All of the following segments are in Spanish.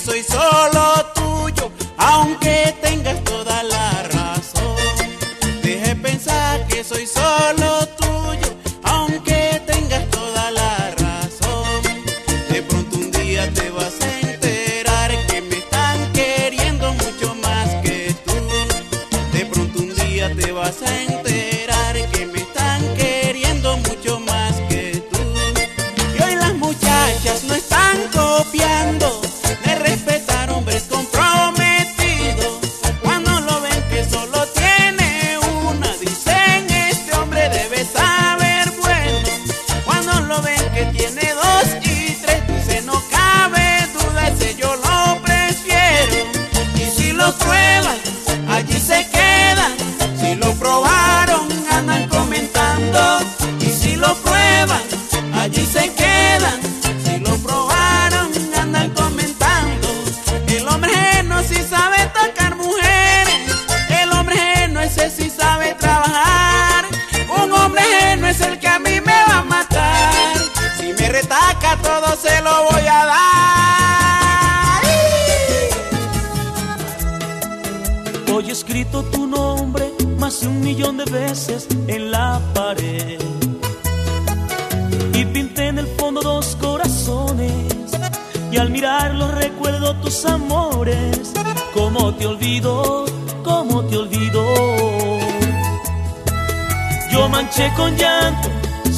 Soy solo tuyo, aunque tengas toda la razón. Deje pensar que soy solo escrito tu nombre más de un millón de veces en la pared. Y pinté en el fondo dos corazones. Y al mirarlos recuerdo tus amores. Cómo te olvido, cómo te olvido. Yo manché con llanto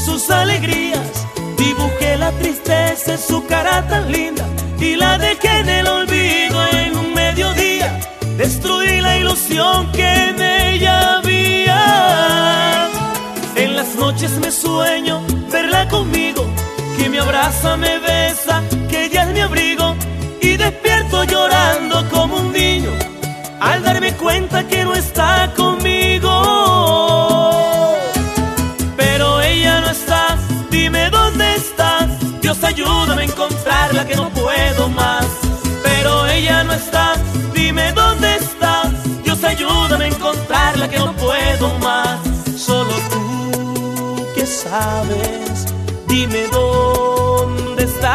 sus alegrías. Dibujé la tristeza en su cara tan linda. Y la dejé en el olvido. Destruí la ilusión que en ella había. En las noches me sueño verla conmigo, que me abraza, me besa, que ella es mi abrigo. Y despierto llorando como un niño al darme cuenta que no está conmigo. Dime dónde está. Dios ayúdame a encontrarla que no puedo más. Solo tú que sabes, dime dónde está.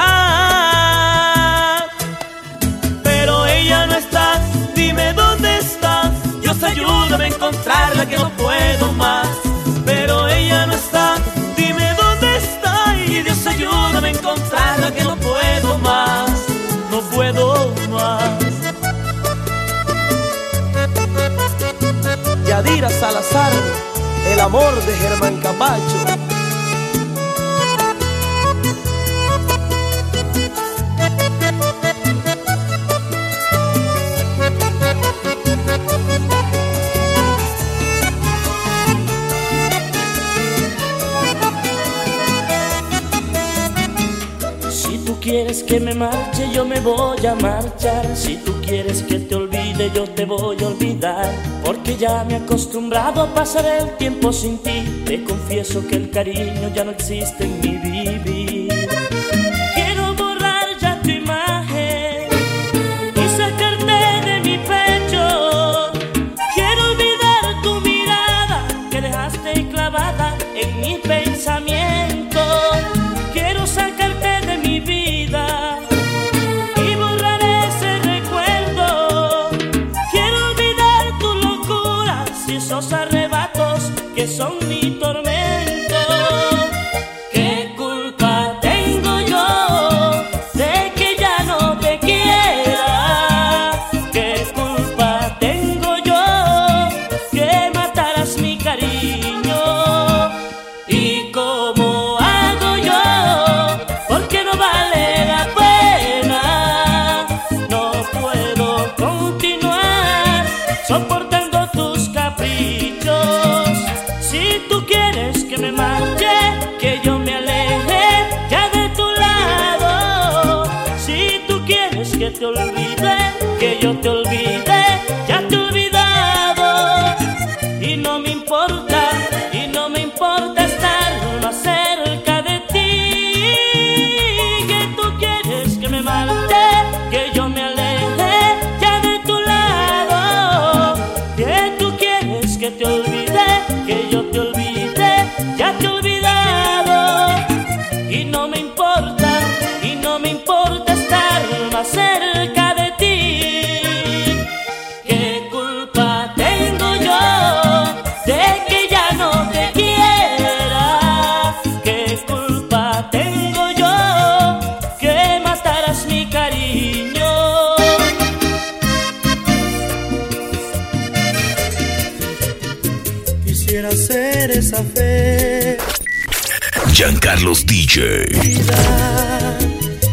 Pero ella no está, dime dónde está. Dios ayúdame a encontrarla que no puedo más. Pero ella no está, dime dónde está. Y Dios ayúdame a encontrarla que no puedo más. No puedo Salazar, el amor de Germán Camacho. Si tú quieres que me marche, yo me voy a marchar. Si tú quieres que te yo te voy a olvidar. Porque ya me he acostumbrado a pasar el tiempo sin ti. Te confieso que el cariño ya no existe en mi vivir.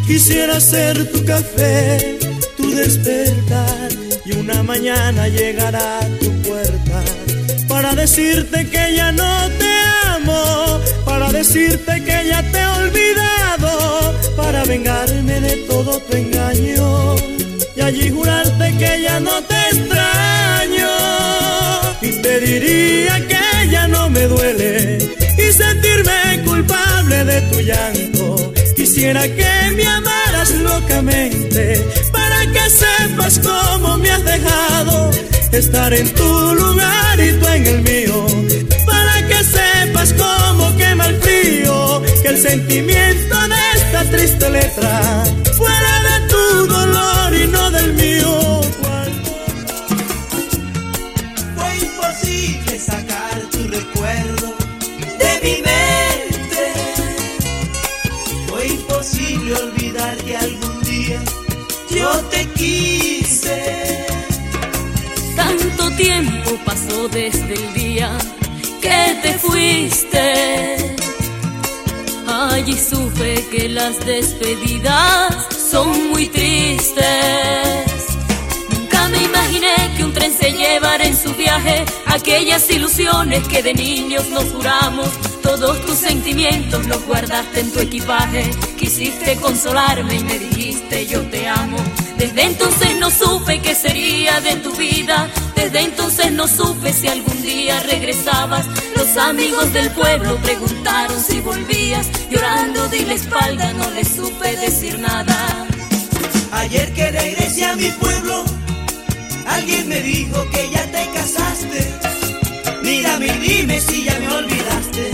Quisiera ser tu café, tu despertar y una mañana llegar a tu puerta para decirte que ya no te amo, para decirte que ya te he olvidado, para vengarme de todo tu engaño y allí jurarte que ya no te extraño. Y te diría Quisiera que me amaras locamente para que sepas cómo me has dejado estar en tu lugar y tú en el mío. Para que sepas cómo quema el frío, que el sentimiento de esta triste letra fuera de tu dolor y no del mío. Te quise. Tanto tiempo pasó desde el día que te fuiste. Allí supe que las despedidas son muy tristes. Nunca me imaginé que un tren se llevara en su viaje aquellas ilusiones que de niños nos juramos. Todos tus sentimientos los guardaste en tu equipaje. Quisiste consolarme y me dijiste yo te amo. Desde entonces no supe qué sería de tu vida. Desde entonces no supe si algún día regresabas. Los amigos del pueblo preguntaron si volvías. Llorando di la espalda, no les supe decir nada. Ayer que regresé a mi pueblo, alguien me dijo que ya te casaste. Mírame y dime si ya me olvidaste.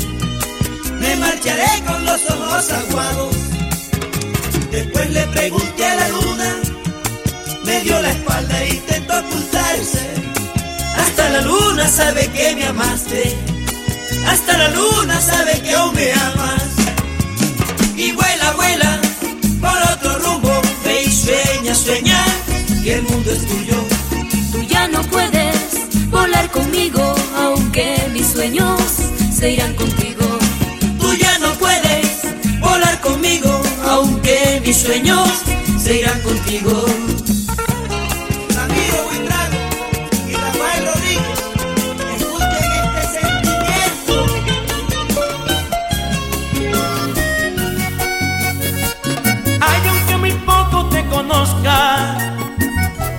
Me marcharé con los ojos aguados. Después le pregunté a la luna, me dio la espalda e intentó ocultarse. Hasta la luna sabe que me amaste. Hasta la luna sabe que aún me amas. Y vuela, vuela por otro rumbo. Ve y sueña, sueña que el mundo es tuyo. Tú ya no puedes volar conmigo, aunque mis sueños se irán contigo. Tú ya no puedes volar conmigo, aunque mis sueños se irán contigo.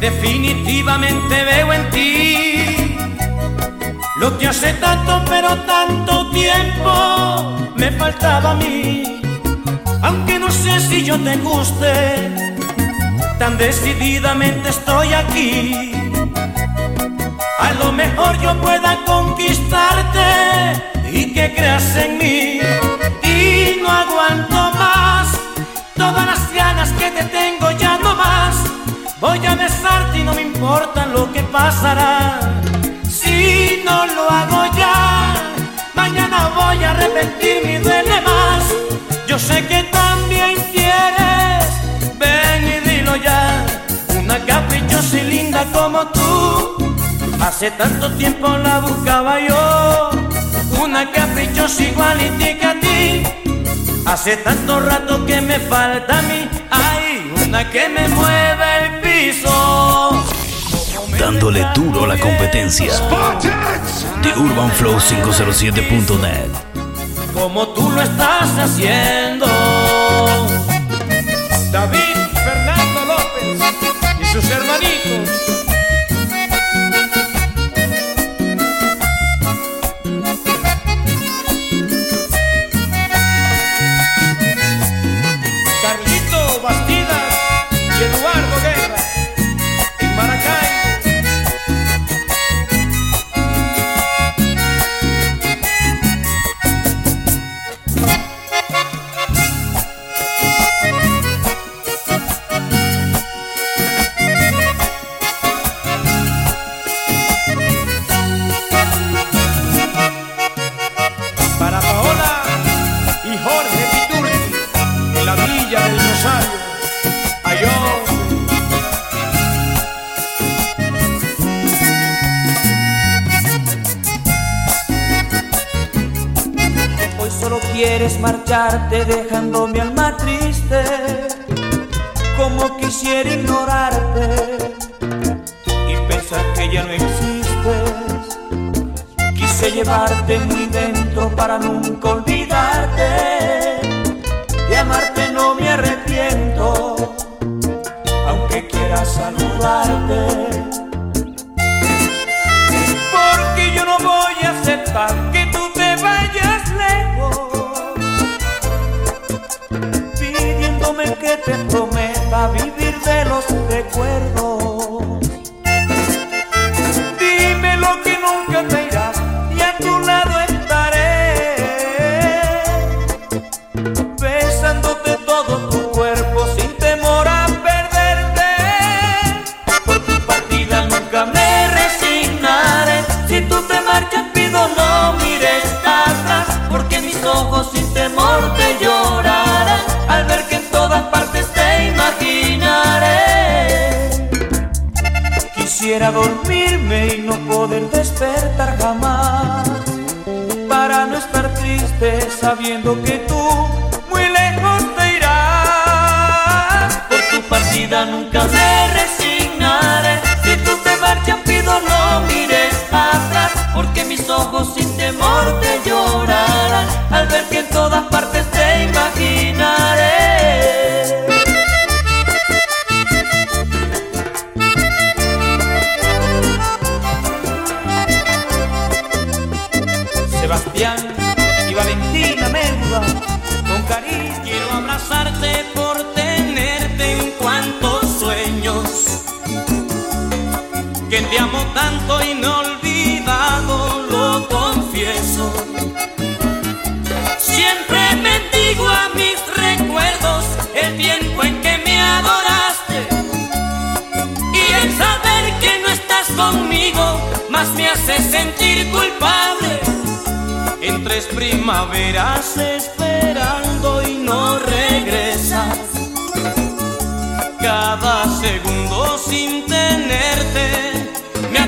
Definitivamente veo en ti lo que hace tanto, pero tanto tiempo me faltaba a mí. Aunque no sé si yo te guste, tan decididamente estoy aquí. A lo mejor yo pueda conquistarte y que creas en mí. Y importa lo que pasará. Si no lo hago ya, mañana voy a arrepentirme y duele más. Yo sé que también quieres, ven y dilo ya. Una caprichosa y linda como tú. Hace tanto tiempo la buscaba yo, una caprichosa igualitica a ti. Hace tanto rato que me falta a mí, hay una que me mueve el piso. Dándole duro a la competencia. The Flow 507net Como tú lo estás haciendo. David Fernando López y sus hermanitos. Llevarte muy dentro para nunca olvidarte, de amarte no me arrepiento, aunque quiera saludarte. Porque yo no voy a aceptar que tú te vayas que te prometa vivir de los recuerdos. Quisiera dormirme y no poder despertar jamás. Para no estar triste sabiendo que tú muy lejos te irás. Por tu partida nunca me resignaré. Si tú te marchas pido no mires atrás Porque mis ojos sin temor te llorarán Al ver que en todas partes te imaginaré te amo tanto y no olvidado, lo confieso. Siempre bendigo a mis recuerdos el tiempo en que me adoraste. Y el saber que no estás conmigo más me hace sentir culpable en tres primaveras esperando y no regresas. Cada segundo sin tenerte me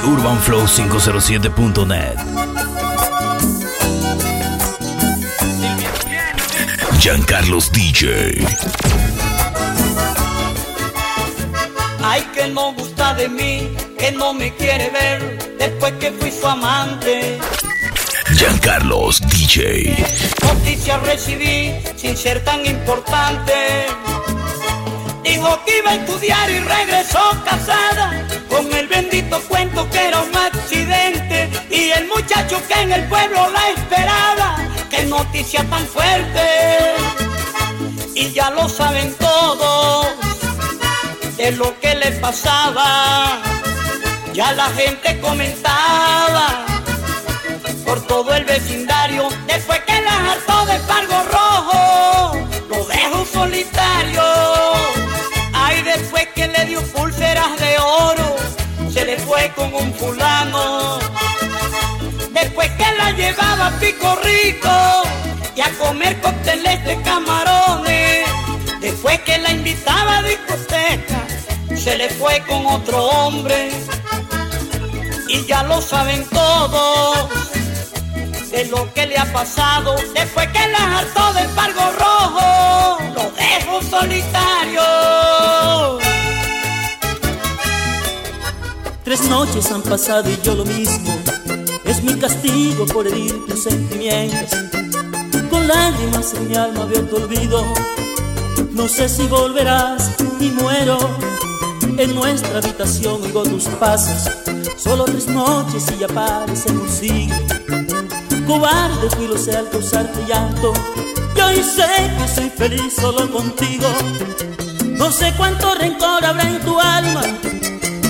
Urban Flow 507.net. Giancarlos DJ. Ay, que no gusta de mí que no me quiere ver después que fui su amante. Giancarlos DJ. Noticias recibí sin ser tan importante. Dijo que iba a estudiar y regresó casada con el bendito cuento que era un accidente y el muchacho que en el pueblo la esperaba. Qué noticia tan fuerte. Y ya lo saben todos de lo que le pasaba. Ya la gente comentaba por todo el vecindario. Después que la hartó de pargo rojo, llevaba Pico Rico y a comer cócteles de camarones. Después que la invitaba a discoteca, se le fue con otro hombre. Y ya lo saben todos de lo que le ha pasado después que la hartó del pargo rojo. Lo dejo solitario. Tres noches han pasado y yo lo mismo. Es mi castigo por herir tus sentimientos. Con lágrimas en mi alma veo tu olvido. No sé si volverás y muero. En nuestra habitación oigo tus pasos. Solo tres noches y ya parece un siglo. Cobarde fui lo sé al causarte llanto. Y hoy sé que soy feliz solo contigo. No sé cuánto rencor habrá en tu alma.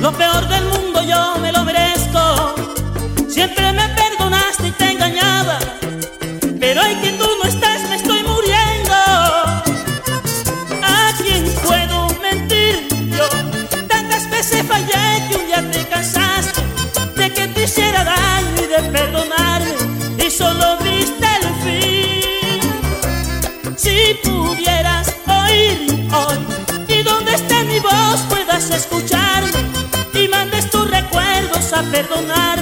Lo peor del mundo yo me lo merezco. Siempre me perdonaste y te engañaba. Pero hoy que tú no estás me estoy muriendo. ¿A quién puedo mentir yo? Tantas veces fallé que un día te cansaste de que te hiciera daño y de perdonarme. Y solo viste el fin. Si pudieras oír hoy y donde esté mi voz puedas escucharme y mandes tus recuerdos a perdonarme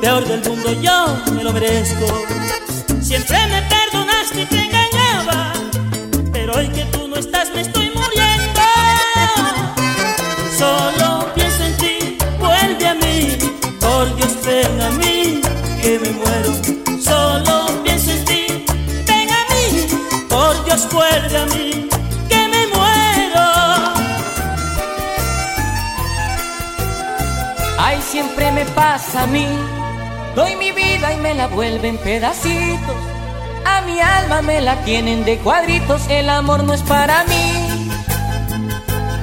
peor del mundo yo me lo merezco. Siempre me perdonaste y te engañaba, pero hoy que tú no estás me estoy muriendo. Solo pienso en ti, vuelve a mí, por Dios ven a mí, que me muero. Solo pienso en ti, ven a mí, por Dios vuelve a mí, que me muero. Ay, siempre me pasa a mí. Y me la vuelven pedacitos. A mi alma me la tienen de cuadritos. El amor no es para mí.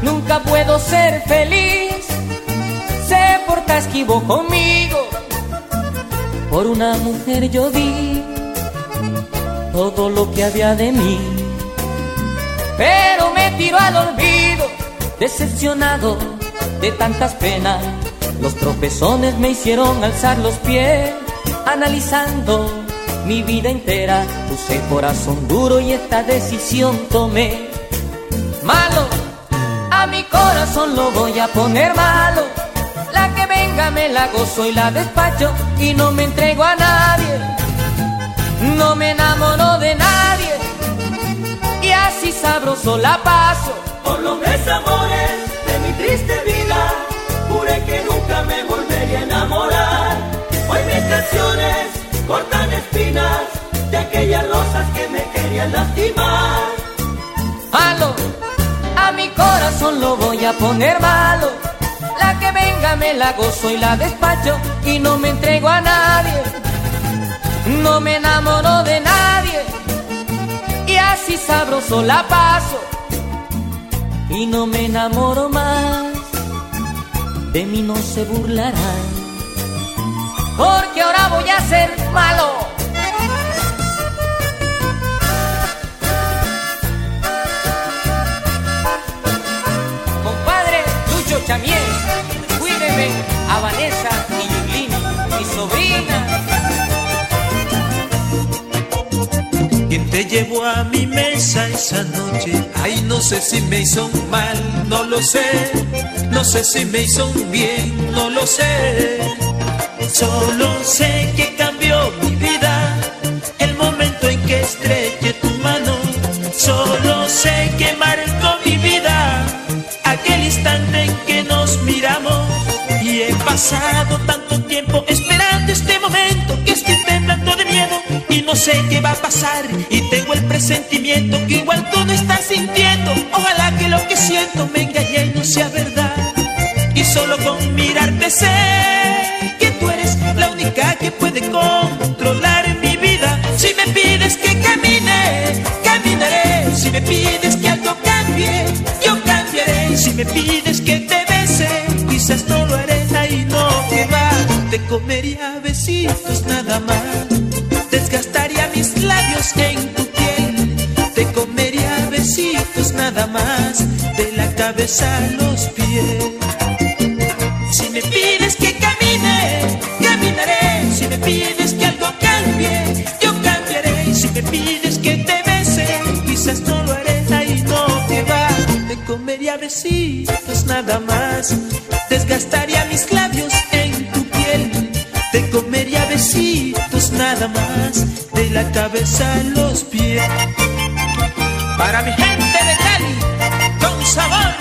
Nunca puedo ser feliz. Se porta esquivo conmigo. Por una mujer yo di todo lo que había de mí. Pero me tiro al olvido, decepcionado de tantas penas. Los tropezones me hicieron alzar los pies, analizando mi vida entera. Puse corazón duro y esta decisión tomé. Malo, a mi corazón lo voy a poner malo. La que venga me la gozo y la despacho y no me entrego a nadie. No me enamoro de nadie y así sabroso la paso. Por los desamores de mi triste vida, juré que nunca me volvería a enamorar. Querían lastimar. Malo, a mi corazón lo voy a poner malo. La que venga me la gozo y la despacho y no me entrego a nadie. No me enamoro de nadie y así sabroso la paso. Y no me enamoro más, de mí no se burlarán. Porque ahora voy a ser malo. Lucho Chamiel, cuídeme a Vanessa y Yulín, mi sobrina. ¿Quién te llevó a mi mesa esa noche? Ay, no sé si me hizo mal, no lo sé. No sé si me hizo bien, no lo sé. Solo sé que cambió mi vida el momento en que estreché tu mano no sé qué marcó tanto tiempo esperando este momento que estoy temblando de miedo y no sé qué va a pasar. Y tengo el presentimiento que igual tú no estás sintiendo. Ojalá que lo que siento me engañe y no sea verdad. Y solo con mirarte sé que tú eres la única que puede controlar mi vida. Si me pides que camine, caminaré. Si me pides que algo cambie, yo cambiaré. Si me pides que Te comería besitos nada más. Desgastaría mis labios en tu piel. Te comería besitos nada más. De la cabeza a los pies. Si me pides que camine, caminaré. Si me pides que algo cambie, yo cambiaré. Si me pides que te bese, quizás no lo haré y no que va. Te comería besitos nada más. Desgastaría mis labios nada más. De la cabeza a los pies. Para mi gente de Cali, con sabor.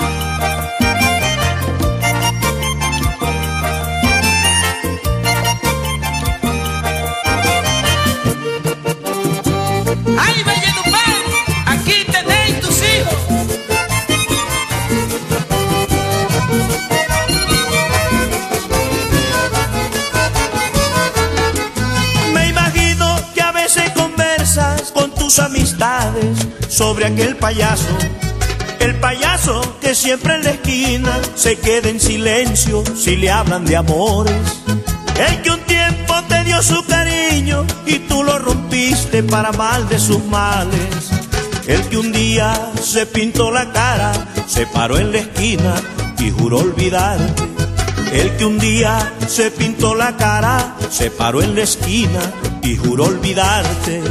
Sobre aquel payaso. El payaso que siempre en la esquina se queda en silencio si le hablan de amores. El que un tiempo te dio su cariño y tú lo rompiste para mal de sus males. El que un día se pintó la cara, se paró en la esquina y juró olvidarte. El que un día se pintó la cara, se paró en la esquina y juró olvidarte.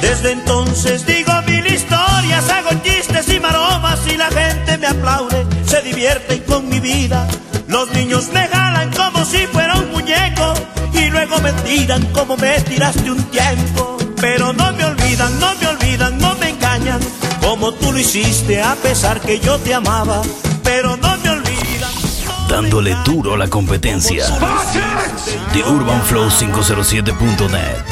Desde entonces digo mil historias, hago chistes y maromas y la gente me aplaude, se divierten con mi vida. Los niños me jalan como si fuera un muñeco y luego me tiran como me tiraste un tiempo. Pero no me olvidan, no me olvidan, no me engañan, como tú lo hiciste a pesar que yo te amaba. Pero no me olvidan. Dándole duro a la competencia. The Urban Flow 507.net.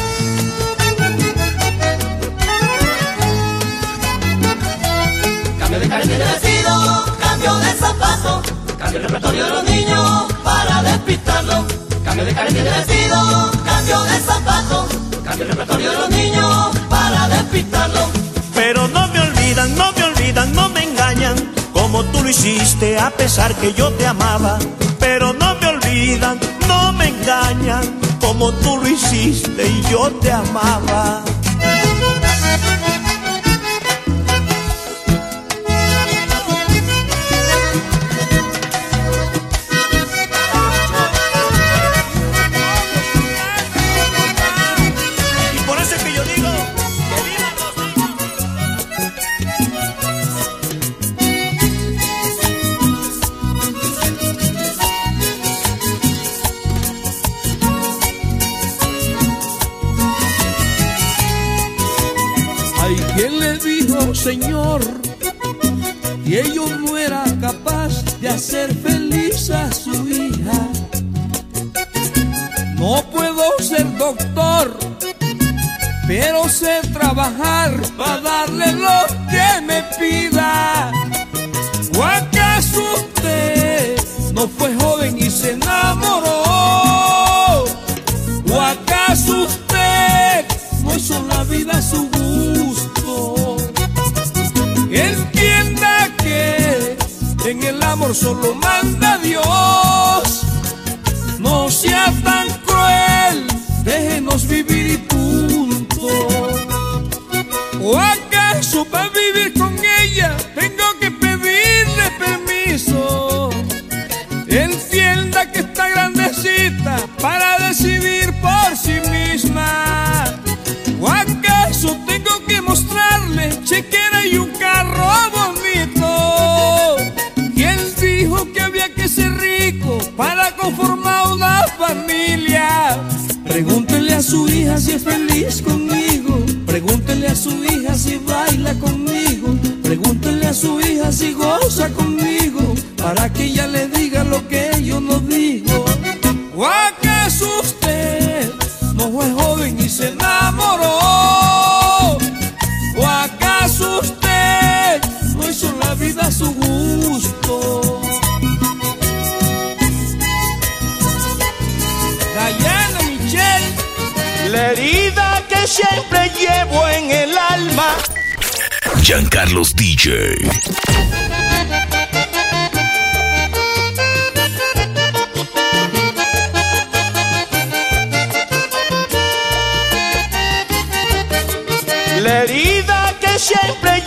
cambio de los niños para despistarlo. Cambio de carne de vestido, cambio de zapato, cambio el repertorio de los niños para despistarlo. Pero no me olvidan, no me olvidan, no me engañan, como tú lo hiciste a pesar que yo te amaba. Pero no me olvidan, no me engañan, como tú lo hiciste y yo te amaba. Hay quien le dijo, Señor, que yo no era capaz de hacer feliz a su hija. No puedo ser doctor, pero sé trabajar para darle lo que me pida. ¿O acaso usted no fue joven y se enamoró? ¿O acaso usted no hizo la vida su amor solo manda Dios. No sea tan no digo. ¿O acaso usted no fue joven y se enamoró? ¿O acaso usted no hizo la vida a su gusto? Diana Michelle, La herida que siempre llevo en el alma. Giancarlos DJ.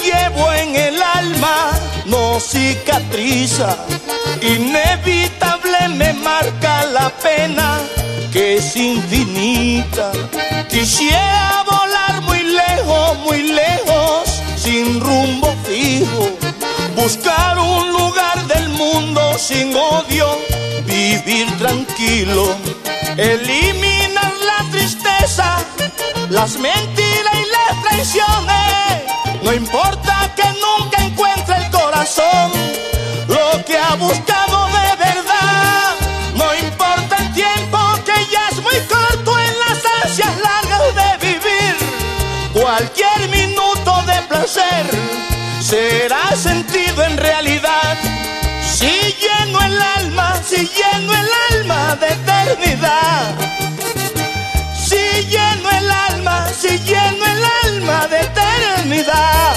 Llevo en el alma no cicatriza. Inevitable me marca la pena que es infinita. Quisiera volar muy lejos, muy lejos, sin rumbo fijo. Buscar un lugar del mundo sin odio, vivir tranquilo. Eliminar la tristeza, las mentiras y las traiciones. No importa que nunca encuentre el corazón lo que ha buscado de verdad. No importa el tiempo que ya es muy corto en las ansias largas de vivir. Cualquier minuto de placer será sentido en realidad. Si lleno el alma, si lleno el alma de eternidad. Si lleno el alma, si lleno el alma de eternidad. Es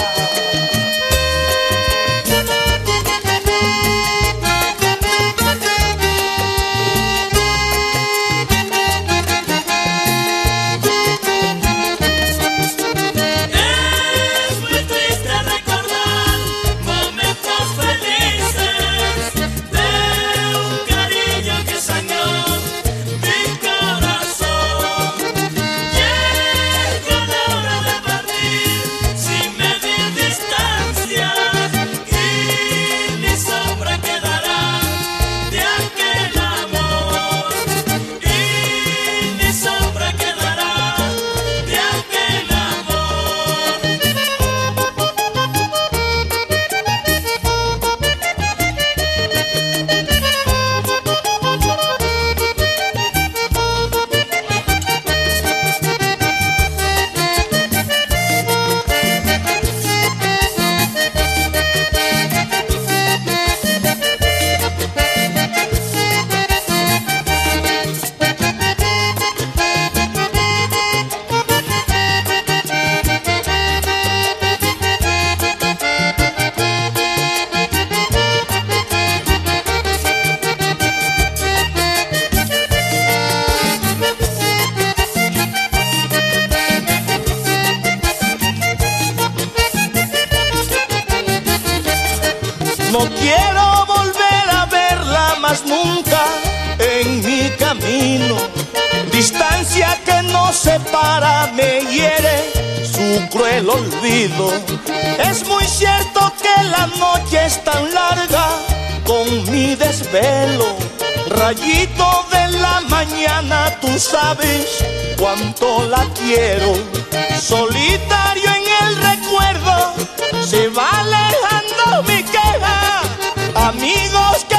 me hiere su cruel olvido. Es muy cierto que la noche es tan larga con mi desvelo. Rayito de la mañana, tú sabes cuánto la quiero. Solitario en el recuerdo, se va alejando mi queja. Amigos que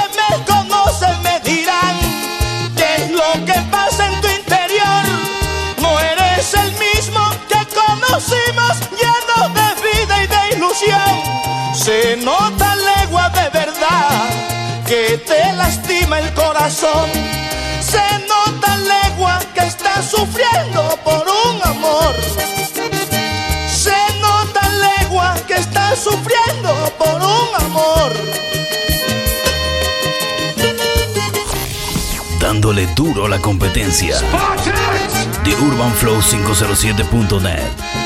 se nota legua de verdad que te lastima el corazón. Se nota legua que estás sufriendo por un amor. Se nota legua que estás sufriendo por un amor. Dándole duro a la competencia. The Urban Flow 507.net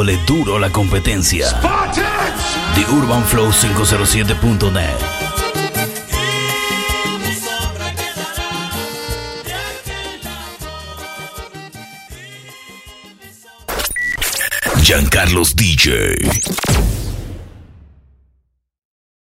dándole duro la competencia. The Urban Flow 507.net. Giancarlos DJ.